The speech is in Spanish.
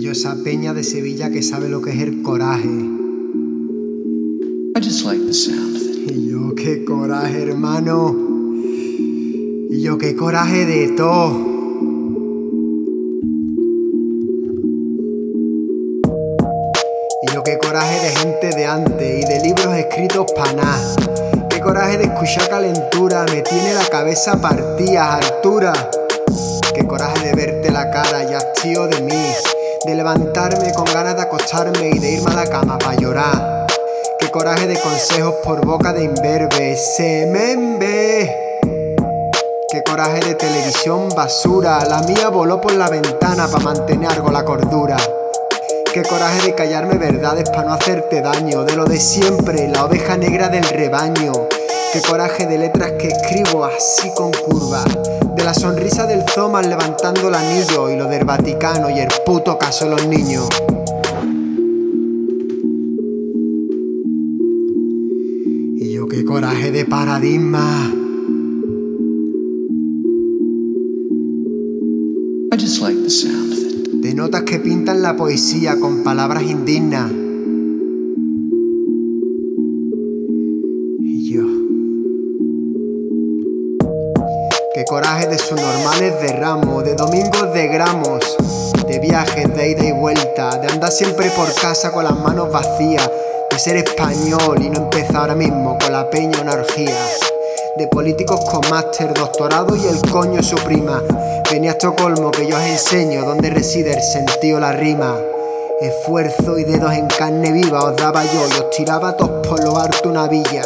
yo esa peña de Sevilla que sabe lo que es el coraje. I just like the sound of it. Y yo qué coraje, hermano. Y yo qué coraje de todo. Y yo qué coraje de gente de antes y de libros escritos pa' nada. Qué coraje de escuchar calentura, me tiene la cabeza partida, altura. Qué coraje de verte la cara y hastío de mí. De levantarme con ganas de acostarme y de irme a la cama pa' llorar. Qué coraje de consejos por boca de imberbe, semembe. Qué coraje de televisión basura, la mía voló por la ventana pa' mantener algo la cordura. Qué coraje de callarme verdades para no hacerte daño, de lo de siempre, la oveja negra del rebaño. Qué coraje de letras que escribo así con curva, de la sonrisa del Zomas levantando el anillo y lo del Vaticano y el puto caso de los niños. Y yo qué coraje de paradigma. I just like the sound of it. de notas que pintan la poesía con palabras indignas. Y yo. Qué coraje de subnormales de ramo, de domingos de gramos, de viajes de ida y vuelta, de andar siempre por casa con las manos vacías, de ser español y no empezar ahora mismo con la peña una orgía de políticos con máster, doctorado y el coño su prima. Venía a Estocolmo que yo os enseño dónde reside el sentido, la rima. Esfuerzo y dedos en carne viva os daba yo y os tiraba todos por lo harto una villa.